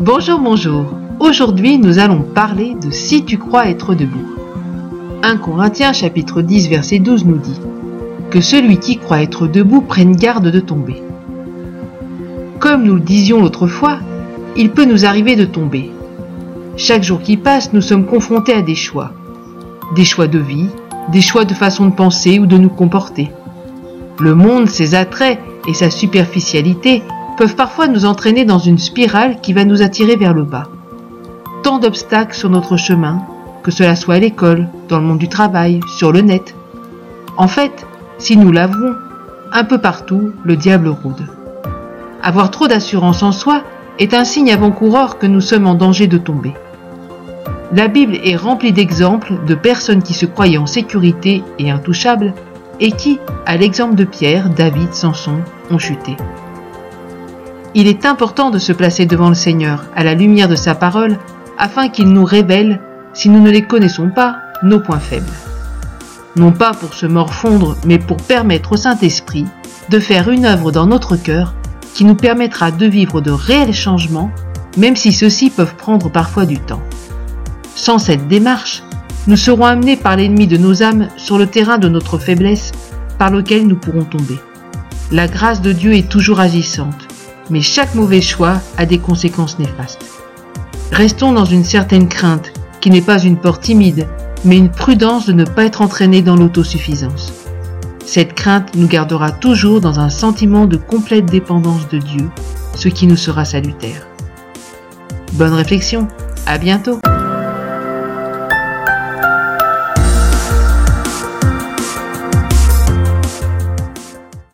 Bonjour, bonjour. Aujourd'hui, nous allons parler de si tu crois être debout. 1 Corinthiens chapitre 10 verset 12 nous dit que celui qui croit être debout prenne garde de tomber. Comme nous le disions l'autre fois, il peut nous arriver de tomber. Chaque jour qui passe, nous sommes confrontés à des choix. Des choix de vie, des choix de façon de penser ou de nous comporter. Le monde, ses attraits et sa superficialité peuvent parfois nous entraîner dans une spirale qui va nous attirer vers le bas. Tant d'obstacles sur notre chemin, que cela soit à l'école, dans le monde du travail, sur le net. En fait, si nous l'avouons, un peu partout, le diable rôde. Avoir trop d'assurance en soi est un signe avant-coureur que nous sommes en danger de tomber. La Bible est remplie d'exemples de personnes qui se croyaient en sécurité et intouchables et qui, à l'exemple de Pierre, David, Samson, ont chuté. Il est important de se placer devant le Seigneur, à la lumière de sa parole, afin qu'il nous révèle, si nous ne les connaissons pas, nos points faibles. Non pas pour se morfondre, mais pour permettre au Saint-Esprit de faire une œuvre dans notre cœur qui nous permettra de vivre de réels changements, même si ceux-ci peuvent prendre parfois du temps. Sans cette démarche, nous serons amenés par l'ennemi de nos âmes sur le terrain de notre faiblesse par lequel nous pourrons tomber. La grâce de Dieu est toujours agissante mais chaque mauvais choix a des conséquences néfastes. Restons dans une certaine crainte, qui n'est pas une peur timide, mais une prudence de ne pas être entraîné dans l'autosuffisance. Cette crainte nous gardera toujours dans un sentiment de complète dépendance de Dieu, ce qui nous sera salutaire. Bonne réflexion, à bientôt